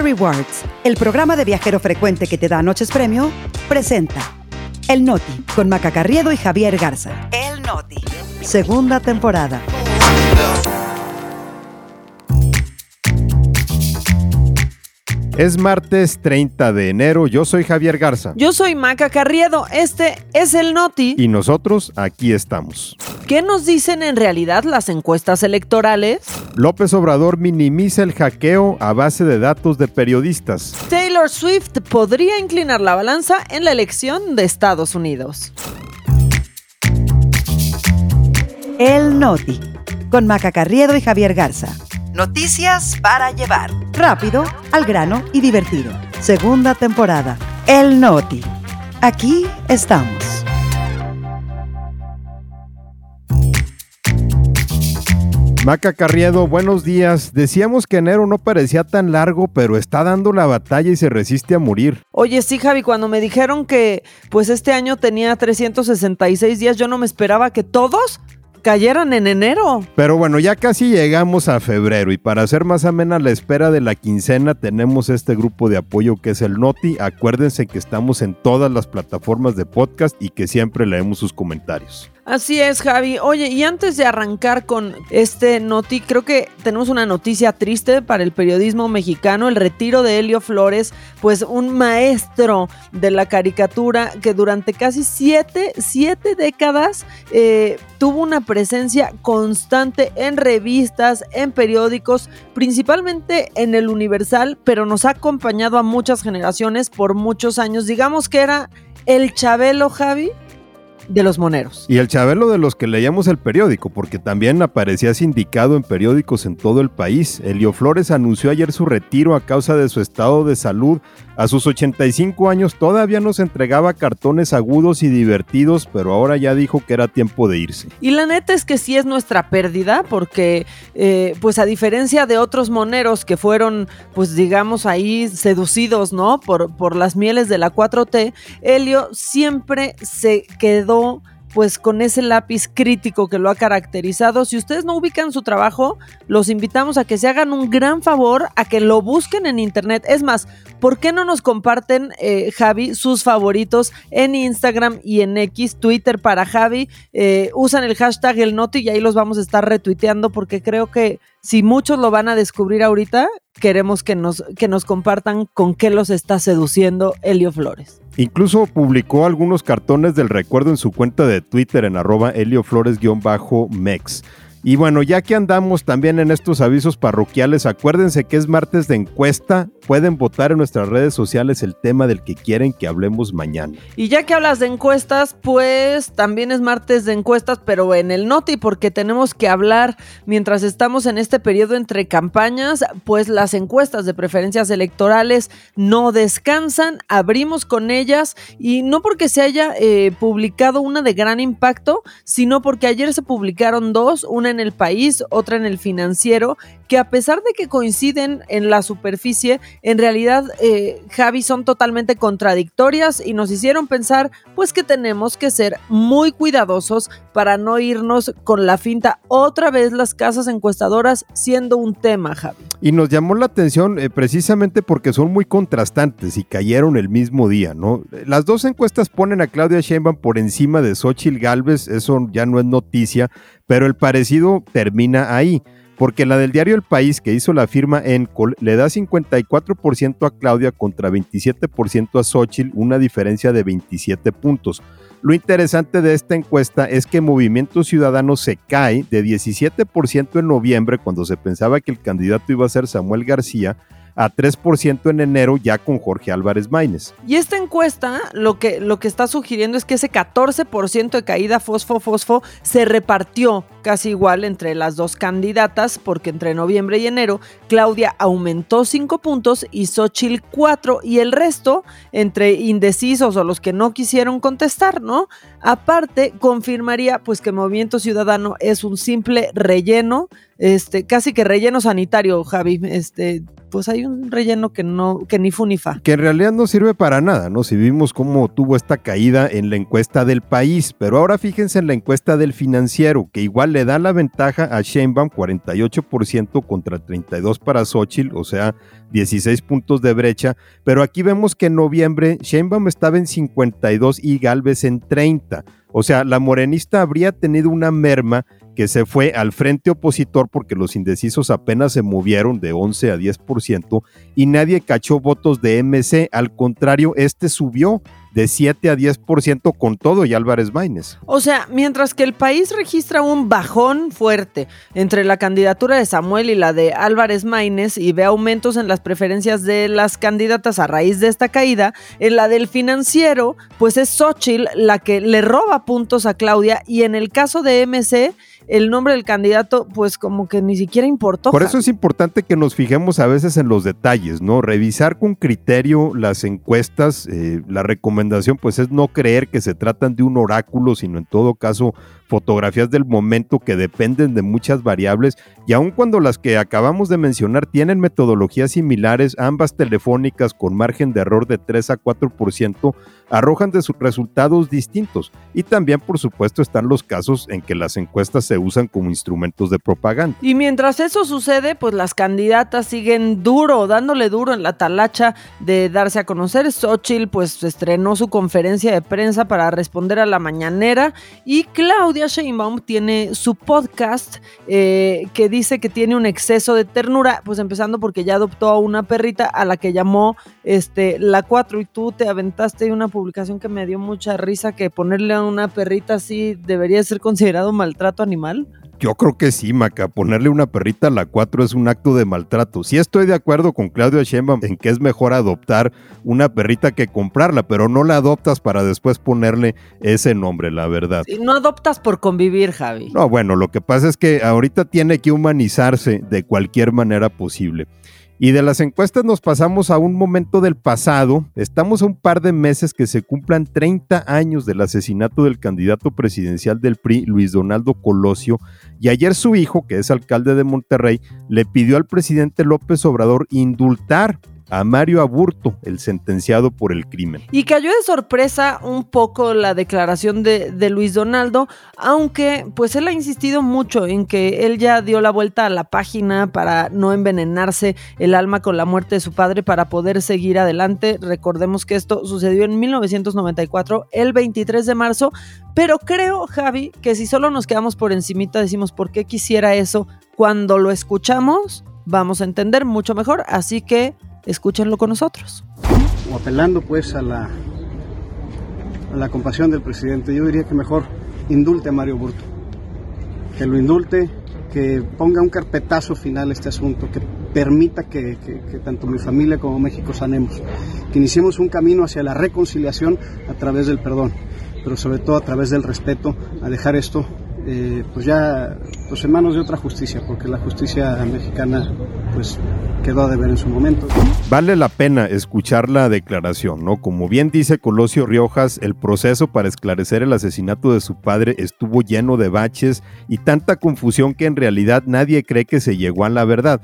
Rewards, el programa de viajero frecuente que te da noches premio, presenta El Noti con Maca Carriedo y Javier Garza. El Noti. Segunda temporada. Es martes 30 de enero, yo soy Javier Garza. Yo soy Maca Carriedo, este es el Noti. Y nosotros aquí estamos. ¿Qué nos dicen en realidad las encuestas electorales? López Obrador minimiza el hackeo a base de datos de periodistas. Taylor Swift podría inclinar la balanza en la elección de Estados Unidos. El Noti con Maca Carriedo y Javier Garza. Noticias para llevar. Rápido, al grano y divertido. Segunda temporada. El Noti. Aquí estamos. Maca Carriedo, buenos días. Decíamos que enero no parecía tan largo, pero está dando la batalla y se resiste a morir. Oye, sí, Javi, cuando me dijeron que pues este año tenía 366 días, yo no me esperaba que todos cayeran en enero. Pero bueno, ya casi llegamos a febrero y para hacer más amena la espera de la quincena tenemos este grupo de apoyo que es el Noti. Acuérdense que estamos en todas las plataformas de podcast y que siempre leemos sus comentarios. Así es, Javi. Oye, y antes de arrancar con este noti, creo que tenemos una noticia triste para el periodismo mexicano, el retiro de Helio Flores, pues un maestro de la caricatura que durante casi siete, siete décadas eh, tuvo una presencia constante en revistas, en periódicos, principalmente en el Universal, pero nos ha acompañado a muchas generaciones por muchos años. Digamos que era el Chabelo, Javi, de los moneros. Y el Chabelo de los que leíamos el periódico, porque también aparecía sindicado en periódicos en todo el país. Elio Flores anunció ayer su retiro a causa de su estado de salud. A sus 85 años todavía nos entregaba cartones agudos y divertidos, pero ahora ya dijo que era tiempo de irse. Y la neta es que sí es nuestra pérdida, porque eh, pues a diferencia de otros moneros que fueron, pues digamos ahí seducidos, ¿no? Por, por las mieles de la 4T, Helio siempre se quedó pues con ese lápiz crítico que lo ha caracterizado. Si ustedes no ubican su trabajo, los invitamos a que se hagan un gran favor, a que lo busquen en internet. Es más, ¿por qué no nos comparten, eh, Javi, sus favoritos en Instagram y en X, Twitter para Javi? Eh, usan el hashtag el noti y ahí los vamos a estar retuiteando porque creo que si muchos lo van a descubrir ahorita, queremos que nos, que nos compartan con qué los está seduciendo Helio Flores. Incluso publicó algunos cartones del recuerdo en su cuenta de Twitter en arroba helioflores-mex. Y bueno, ya que andamos también en estos avisos parroquiales, acuérdense que es martes de encuesta. Pueden votar en nuestras redes sociales el tema del que quieren que hablemos mañana. Y ya que hablas de encuestas, pues también es martes de encuestas, pero en el Noti, porque tenemos que hablar mientras estamos en este periodo entre campañas, pues las encuestas de preferencias electorales no descansan. Abrimos con ellas y no porque se haya eh, publicado una de gran impacto, sino porque ayer se publicaron dos, una en el país, otra en el financiero, que a pesar de que coinciden en la superficie, en realidad, eh, Javi, son totalmente contradictorias y nos hicieron pensar, pues que tenemos que ser muy cuidadosos para no irnos con la finta otra vez las casas encuestadoras siendo un tema, Javi. Y nos llamó la atención eh, precisamente porque son muy contrastantes y cayeron el mismo día, ¿no? Las dos encuestas ponen a Claudia Sheinbaum por encima de Xochitl Galvez, eso ya no es noticia, pero el parecido termina ahí, porque la del diario El País que hizo la firma Encol le da 54% a Claudia contra 27% a Xochitl, una diferencia de 27 puntos. Lo interesante de esta encuesta es que Movimiento Ciudadano se cae de 17% en noviembre cuando se pensaba que el candidato iba a ser Samuel García a 3% en enero ya con Jorge Álvarez Maínez. Y esta encuesta lo que, lo que está sugiriendo es que ese 14% de caída fosfo-fosfo se repartió casi igual entre las dos candidatas, porque entre noviembre y enero Claudia aumentó 5 puntos y Xochitl 4, y el resto entre indecisos o los que no quisieron contestar, ¿no? Aparte, confirmaría pues que Movimiento Ciudadano es un simple relleno, este, casi que relleno sanitario, Javi, este, pues hay un relleno que no, que ni fu ni fa. Que en realidad no sirve para nada, ¿no? Si vimos cómo tuvo esta caída en la encuesta del país, pero ahora fíjense en la encuesta del financiero, que igual le da la ventaja a Sheinbaum 48% contra 32 para Xochitl, o sea, 16 puntos de brecha, pero aquí vemos que en noviembre Sheinbaum estaba en 52 y Galvez en 30. O sea, la morenista habría tenido una merma que se fue al frente opositor porque los indecisos apenas se movieron de 11 a 10% y nadie cachó votos de MC. Al contrario, este subió de 7 a 10% con todo y Álvarez Maínez. O sea, mientras que el país registra un bajón fuerte entre la candidatura de Samuel y la de Álvarez Maínez y ve aumentos en las preferencias de las candidatas a raíz de esta caída, en la del financiero, pues es Xochitl la que le roba puntos a Claudia y en el caso de MC el nombre del candidato, pues como que ni siquiera importó. Por eso es importante que nos fijemos a veces en los detalles, ¿no? Revisar con criterio las encuestas. Eh, la recomendación, pues, es no creer que se tratan de un oráculo, sino en todo caso fotografías del momento que dependen de muchas variables y aun cuando las que acabamos de mencionar tienen metodologías similares, ambas telefónicas con margen de error de 3 a 4%, arrojan de sus resultados distintos. Y también, por supuesto, están los casos en que las encuestas se usan como instrumentos de propaganda. Y mientras eso sucede, pues las candidatas siguen duro, dándole duro en la talacha de darse a conocer. Xochitl pues estrenó su conferencia de prensa para responder a la mañanera y Claudia Claudia Sheinbaum tiene su podcast eh, que dice que tiene un exceso de ternura, pues empezando porque ya adoptó a una perrita a la que llamó este, la 4 y tú te aventaste una publicación que me dio mucha risa que ponerle a una perrita así debería ser considerado maltrato animal. Yo creo que sí, Maca. Ponerle una perrita a la 4 es un acto de maltrato. Sí estoy de acuerdo con Claudio Sheinbaum en que es mejor adoptar una perrita que comprarla, pero no la adoptas para después ponerle ese nombre, la verdad. no adoptas por convivir, Javi. No, bueno, lo que pasa es que ahorita tiene que humanizarse de cualquier manera posible. Y de las encuestas nos pasamos a un momento del pasado. Estamos a un par de meses que se cumplan 30 años del asesinato del candidato presidencial del PRI, Luis Donaldo Colosio. Y ayer su hijo, que es alcalde de Monterrey, le pidió al presidente López Obrador indultar a Mario Aburto, el sentenciado por el crimen. Y cayó de sorpresa un poco la declaración de, Luis Donaldo, aunque pues él ha insistido mucho en que él ya dio la vuelta a la página para no envenenarse el alma con la muerte de su padre para poder seguir adelante. Recordemos que esto sucedió en 1994, el 23 de marzo, pero creo, Javi, que si solo nos quedamos por encimita decimos por qué quisiera eso, cuando lo escuchamos vamos a entender mucho mejor, así que Escúchenlo con nosotros. apelando pues a la, a la compasión del presidente, yo diría que mejor indulte a Mario Burto, que lo indulte, que ponga un carpetazo final a este asunto, que permita que, que, tanto mi familia como México sanemos, que iniciemos un camino hacia la reconciliación a través del perdón, pero sobre todo a través del respeto, a dejar esto eh, pues ya pues en manos de otra justicia, porque la justicia mexicana pues quedó a deber en su momento. Vale la pena escuchar la declaración, ¿no? Como bien dice Colosio Riojas, el proceso para esclarecer el asesinato de su padre estuvo lleno de baches y tanta confusión que en realidad nadie cree que se llegó a la verdad.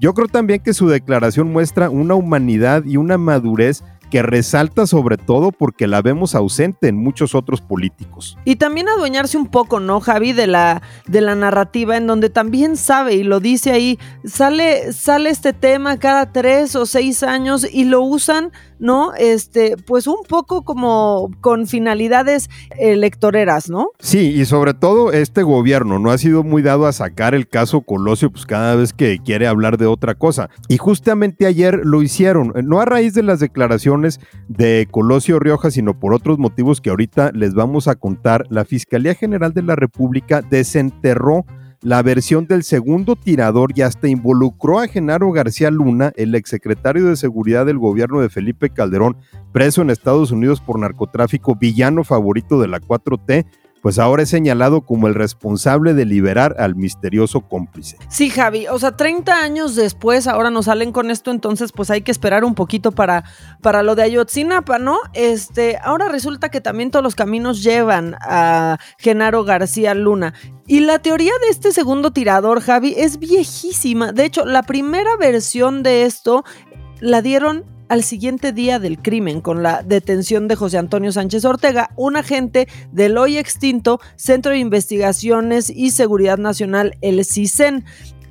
Yo creo también que su declaración muestra una humanidad y una madurez que resalta sobre todo porque la vemos ausente en muchos otros políticos. Y también adueñarse un poco, ¿no, Javi? De la, de la narrativa en donde también sabe y lo dice ahí, sale, sale este tema cada tres o seis años y lo usan ¿no? Este, pues un poco como con finalidades electoreras, ¿no? Sí, y sobre todo este gobierno no ha sido muy dado a sacar el caso Colosio, pues cada vez que quiere hablar de otra cosa. Y justamente ayer lo hicieron, no a raíz de las declaraciones de Colosio Rioja, sino por otros motivos que ahorita les vamos a contar. La Fiscalía General de la República desenterró la versión del segundo tirador y hasta involucró a Genaro García Luna, el exsecretario de Seguridad del gobierno de Felipe Calderón, preso en Estados Unidos por narcotráfico, villano favorito de la 4T, pues ahora es señalado como el responsable de liberar al misterioso cómplice. Sí, Javi, o sea, 30 años después ahora nos salen con esto, entonces pues hay que esperar un poquito para, para lo de Ayotzinapa, ¿no? Este, ahora resulta que también todos los caminos llevan a Genaro García Luna. Y la teoría de este segundo tirador, Javi, es viejísima. De hecho, la primera versión de esto la dieron al siguiente día del crimen, con la detención de José Antonio Sánchez Ortega, un agente del hoy extinto Centro de Investigaciones y Seguridad Nacional, el CISEN.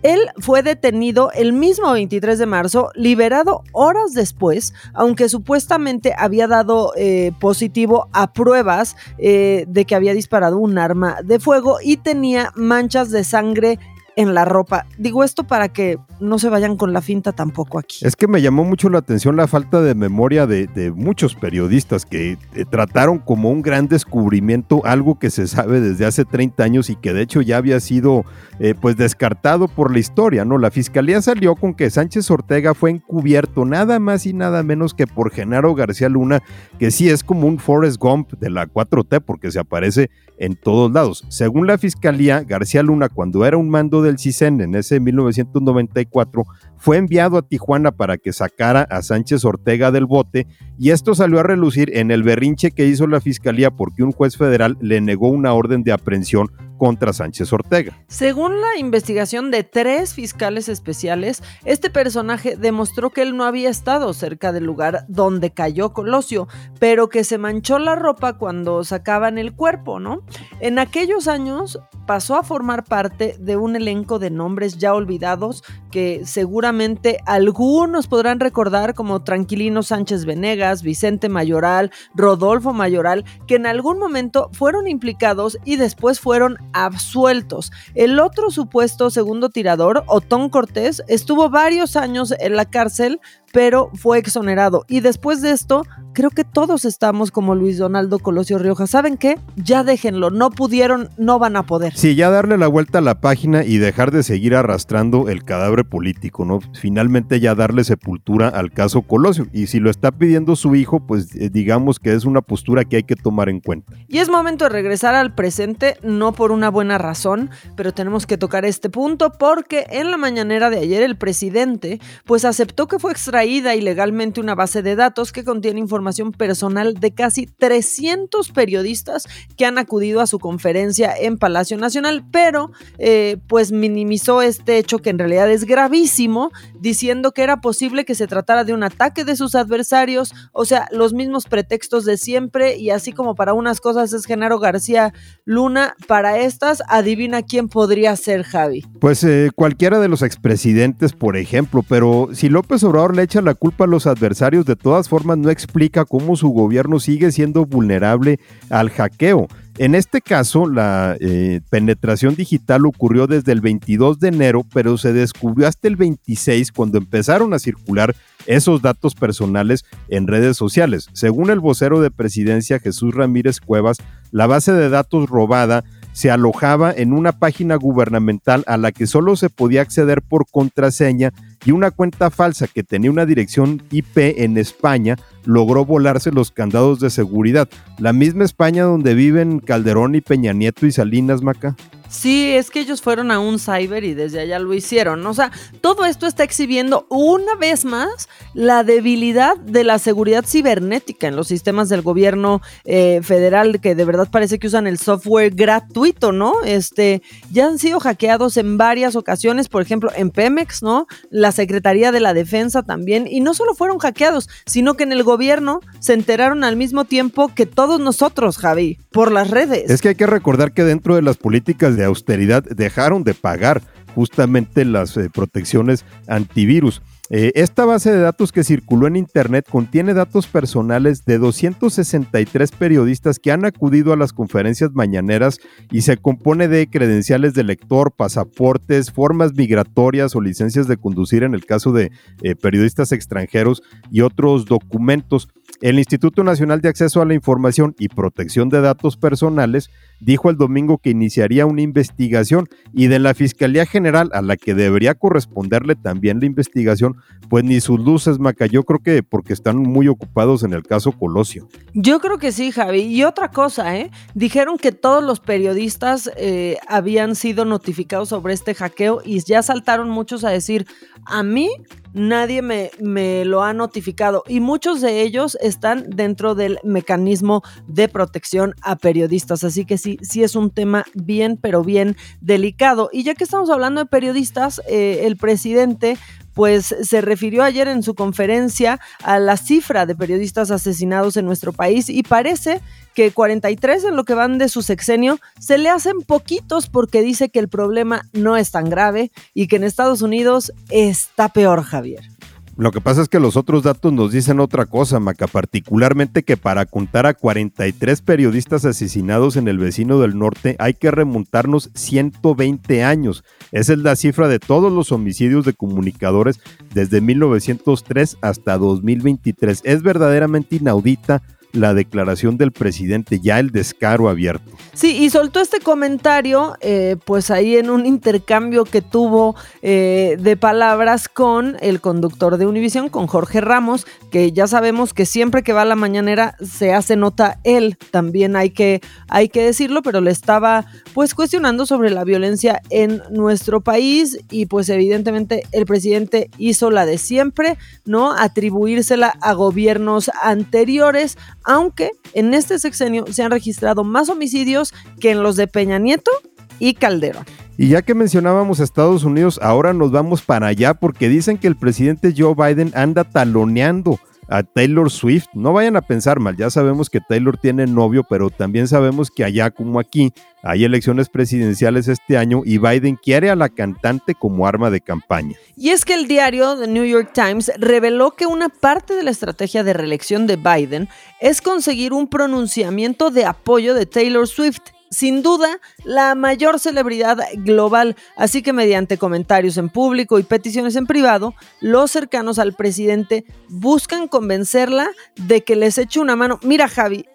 Él fue detenido el mismo 23 de marzo, liberado horas después, aunque supuestamente había dado eh, positivo a pruebas eh, de que había disparado un arma de fuego y tenía manchas de sangre en la ropa. Digo esto para que no se vayan con la finta tampoco aquí. Es que me llamó mucho la atención la falta de memoria de, muchos periodistas que eh, trataron como un gran descubrimiento algo que se sabe desde hace 30 años y que de hecho ya había sido eh, pues descartado por la historia, ¿no? La fiscalía salió con que Sánchez Ortega fue encubierto nada más y nada menos que por Genaro García Luna, que sí es como un Forrest Gump de la 4T porque se aparece en todos lados. Según la fiscalía, García Luna cuando era un mando del CISEN en ese 1994 fue enviado a Tijuana para que sacara a Sánchez Ortega del bote y esto salió a relucir en el berrinche que hizo la fiscalía porque un juez federal le negó una orden de aprehensión contra Sánchez Ortega. Según la investigación de tres fiscales especiales, este personaje demostró que él no había estado cerca del lugar donde cayó Colosio, pero que se manchó la ropa cuando sacaban el cuerpo, ¿no? En aquellos años pasó a formar parte de un elenco de nombres ya olvidados que seguramente algunos podrán recordar como Tranquilino Sánchez Venegas, Vicente Mayoral, Rodolfo Mayoral, que en algún momento fueron implicados y después fueron absueltos. El otro supuesto segundo tirador, Otón Cortés, estuvo varios años en la cárcel pero fue exonerado. Y después de esto, creo que todos estamos como Luis Donaldo Colosio Rioja. ¿Saben qué? Ya déjenlo, no pudieron, no van a poder. Sí, ya darle la vuelta a la página y dejar de seguir arrastrando el cadáver político, ¿no? Finalmente ya darle sepultura al caso Colosio. Y si lo está pidiendo su hijo, pues eh, digamos que es una postura que hay que tomar en cuenta. Y es momento de regresar al presente, no por una buena razón, pero tenemos que tocar este punto porque en la mañanera de ayer el presidente pues aceptó que fue extraído ilegalmente una base de datos que contiene información personal de casi 300 periodistas que han acudido a su conferencia en Palacio Nacional, pero eh, pues minimizó este hecho que en realidad es gravísimo, diciendo que era posible que se tratara de un ataque de sus adversarios, o sea, los mismos pretextos de siempre y así como para unas cosas es Genaro García Luna, para estas, adivina quién podría ser Javi. Pues eh, cualquiera de los expresidentes, por ejemplo, pero si López Obrador le echa la culpa a los adversarios, de todas formas no explica cómo su gobierno sigue siendo vulnerable al hackeo. En este caso, la eh, penetración digital ocurrió desde el 22 de enero, pero se descubrió hasta el 26 cuando empezaron a circular esos datos personales en redes sociales. Según el vocero de presidencia Jesús Ramírez Cuevas, la base de datos robada se alojaba en una página gubernamental a la que solo se podía acceder por contraseña y una cuenta falsa que tenía una dirección IP en España logró volarse los candados de seguridad. La misma España donde viven Calderón y Peña Nieto y Salinas Maca. Sí, es que ellos fueron a un cyber y desde allá lo hicieron. O sea, todo esto está exhibiendo una vez más la debilidad de la seguridad cibernética en los sistemas del gobierno eh, federal, que de verdad parece que usan el software gratuito, ¿no? Este, ya han sido hackeados en varias ocasiones, por ejemplo, en Pemex, ¿no? La Secretaría de la Defensa también. Y no solo fueron hackeados, sino que en el gobierno se enteraron al mismo tiempo que todos nosotros, Javi, por las redes. Es que hay que recordar que dentro de las políticas de austeridad dejaron de pagar justamente las eh, protecciones antivirus. Eh, esta base de datos que circuló en Internet contiene datos personales de 263 periodistas que han acudido a las conferencias mañaneras y se compone de credenciales de lector, pasaportes, formas migratorias o licencias de conducir en el caso de eh, periodistas extranjeros y otros documentos. El Instituto Nacional de Acceso a la Información y Protección de Datos Personales dijo el domingo que iniciaría una investigación y de la Fiscalía General a la que debería corresponderle también la investigación pues ni sus luces, Maca. Yo creo que porque están muy ocupados en el caso Colosio. Yo creo que sí, Javi. Y otra cosa, ¿eh? Dijeron que todos los periodistas eh, habían sido notificados sobre este hackeo y ya saltaron muchos a decir, a mí nadie me, me, lo ha notificado y muchos de ellos están dentro del mecanismo de protección a periodistas. Así que sí, sí es un tema bien, pero bien delicado. Y ya que estamos hablando de periodistas, eh, el presidente pues se refirió ayer en su conferencia a la cifra de periodistas asesinados en nuestro país y parece que 43 en lo que van de su sexenio se le hacen poquitos porque dice que el problema no es tan grave y que en Estados Unidos está peor, Javier. Lo que pasa es que los otros datos nos dicen otra cosa, Maca, particularmente que para contar a 43 periodistas asesinados en el vecino del norte hay que remontarnos 120 años. Esa es la cifra de todos los homicidios de comunicadores desde 1903 hasta 2023. Es verdaderamente inaudita la declaración del presidente, ya el descaro abierto. Sí, y soltó este comentario, eh, pues ahí en un intercambio que tuvo eh, de palabras con el conductor de Univisión, con Jorge Ramos, que ya sabemos que siempre que va a la mañanera se hace nota él, también hay que, hay que decirlo, pero le estaba pues cuestionando sobre la violencia en nuestro país y pues evidentemente el presidente hizo la de siempre, ¿no? Atribuírsela a gobiernos anteriores, aunque en este sexenio se han registrado más homicidios que en los de Peña Nieto y Calderón. Y ya que mencionábamos Estados Unidos, ahora nos vamos para allá porque dicen que el presidente Joe Biden anda taloneando a Taylor Swift. No vayan a pensar mal, ya sabemos que Taylor tiene novio, pero también sabemos que allá como aquí hay elecciones presidenciales este año y Biden quiere a la cantante como arma de campaña. Y es que el diario The New York Times reveló que una parte de la estrategia de reelección de Biden es conseguir un pronunciamiento de apoyo de Taylor Swift sin duda la mayor celebridad global, así que mediante comentarios en público y peticiones en privado, los cercanos al presidente buscan convencerla de que les eche una mano. Mira Javi,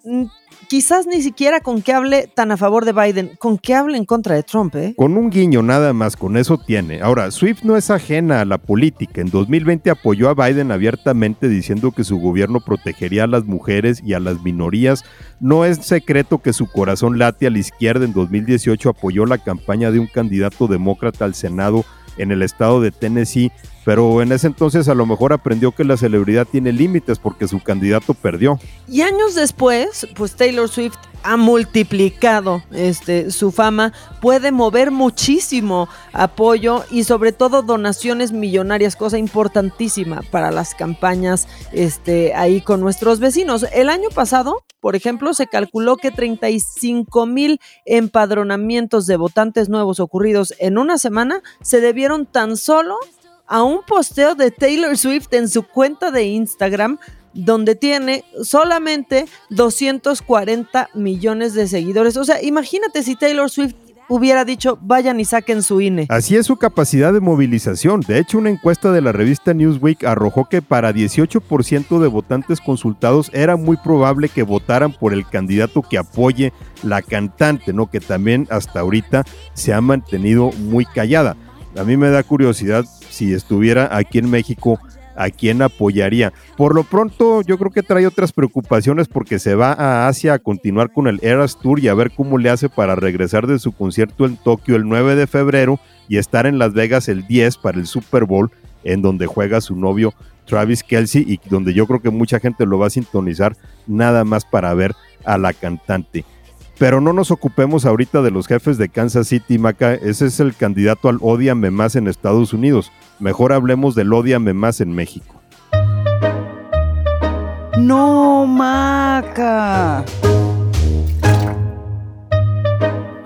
quizás ni siquiera con que hable tan a favor de Biden, con que hable en contra de Trump. ¿eh? Con un guiño nada más, con eso tiene. Ahora, Swift no es ajena a la política. En 2020 apoyó a Biden abiertamente diciendo que su gobierno protegería a las mujeres y a las minorías. No es secreto que su corazón late a la izquierda. En 2018 apoyó la campaña de un candidato demócrata al Senado en el estado de Tennessee, pero en ese entonces a lo mejor aprendió que la celebridad tiene límites porque su candidato perdió. Y años después, pues Taylor Swift ha multiplicado este, su fama, puede mover muchísimo apoyo y sobre todo donaciones millonarias, cosa importantísima para las campañas este, ahí con nuestros vecinos. El año pasado, por ejemplo, se calculó que 35 mil empadronamientos de votantes nuevos ocurridos en una semana se debieron tan solo a un posteo de Taylor Swift en su cuenta de Instagram donde tiene solamente 240 millones de seguidores. O sea, imagínate si Taylor Swift hubiera dicho vayan y saquen su INE. Así es su capacidad de movilización. De hecho, una encuesta de la revista Newsweek arrojó que para 18% de votantes consultados era muy probable que votaran por el candidato que apoye la cantante, ¿no? Que también hasta ahorita se ha mantenido muy callada. A mí me da curiosidad si estuviera aquí en México a quién apoyaría. Por lo pronto, yo creo que trae otras preocupaciones porque se va a Asia a continuar con el Eras Tour y a ver cómo le hace para regresar de su concierto en Tokio el 9 de febrero y estar en Las Vegas el 10 para el Super Bowl, en donde juega su novio Travis Kelsey y donde yo creo que mucha gente lo va a sintonizar nada más para ver a la cantante. Pero no nos ocupemos ahorita de los jefes de Kansas City, Maca. Ese es el candidato al Odiame más en Estados Unidos. Mejor hablemos del Odiame más en México. No, Maca.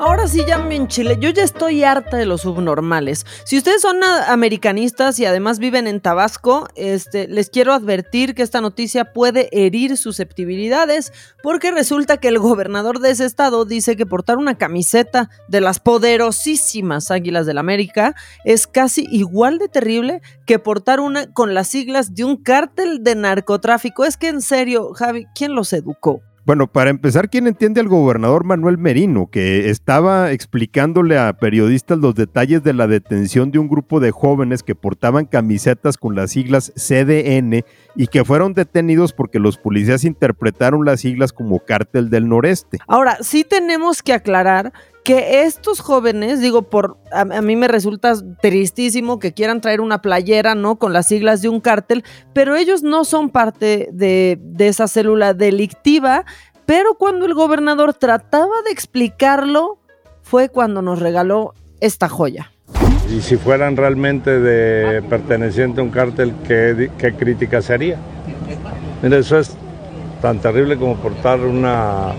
Ahora sí ya en Chile, yo ya estoy harta de los subnormales. Si ustedes son americanistas y además viven en Tabasco, este, les quiero advertir que esta noticia puede herir susceptibilidades porque resulta que el gobernador de ese estado dice que portar una camiseta de las poderosísimas Águilas del América es casi igual de terrible que portar una con las siglas de un cártel de narcotráfico. Es que en serio, Javi, ¿quién los educó? Bueno, para empezar, ¿quién entiende al gobernador Manuel Merino, que estaba explicándole a periodistas los detalles de la detención de un grupo de jóvenes que portaban camisetas con las siglas CDN y que fueron detenidos porque los policías interpretaron las siglas como cártel del noreste? Ahora, sí tenemos que aclarar que estos jóvenes, digo, por a, mí me resulta tristísimo que quieran traer una playera, ¿no? Con las siglas de un cártel, pero ellos no son parte de, esa célula delictiva. Pero cuando el gobernador trataba de explicarlo, fue cuando nos regaló esta joya. Y si fueran realmente de perteneciente a un cártel, ¿qué, qué crítica sería? Mira, eso es tan terrible como portar una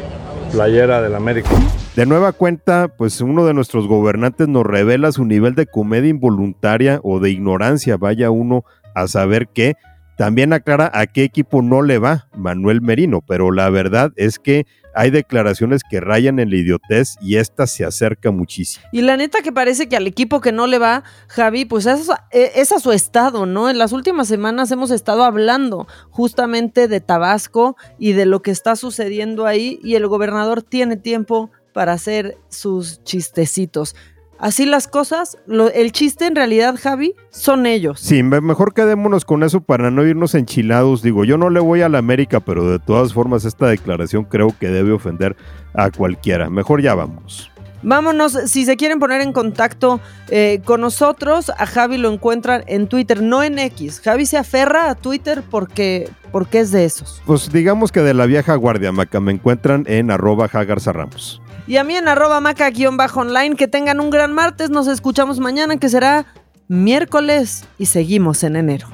playera del América. De nueva cuenta, pues uno de nuestros gobernantes nos revela su nivel de comedia involuntaria o de ignorancia, vaya uno a saber qué. También aclara a qué equipo no le va Manuel Merino, pero la verdad es que hay declaraciones que rayan en la idiotez y esta se acerca muchísimo. Y la neta que parece que al equipo que no le va, Javi, pues es, es a su estado, ¿no? En las últimas semanas hemos estado hablando justamente de Tabasco y de lo que está sucediendo ahí y el gobernador tiene tiempo para hacer sus chistecitos. Así las cosas, el chiste en realidad, Javi, son ellos. Sí, mejor quedémonos con eso para no irnos enchilados. Digo, yo no le voy a la América, pero de todas formas esta declaración creo que debe ofender a cualquiera. Mejor ya vamos. Vámonos, si se quieren poner en contacto eh, con nosotros, a Javi lo encuentran en Twitter, no en X. Javi se aferra a Twitter porque, porque es de esos. Pues digamos que de la vieja guardia, Maca, me encuentran en arroba Ramos. Y a mí en arroba maca-online. Que tengan un gran martes. Nos escuchamos mañana, que será miércoles. Y seguimos en enero.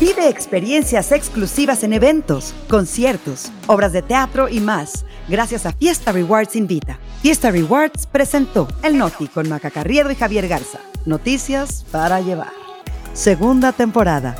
Vive experiencias exclusivas en eventos, conciertos, obras de teatro y más, gracias a Fiesta Rewards Invita. Fiesta Rewards presentó El Noti con Maca Carriedo y Javier Garza. Noticias para llevar segunda temporada.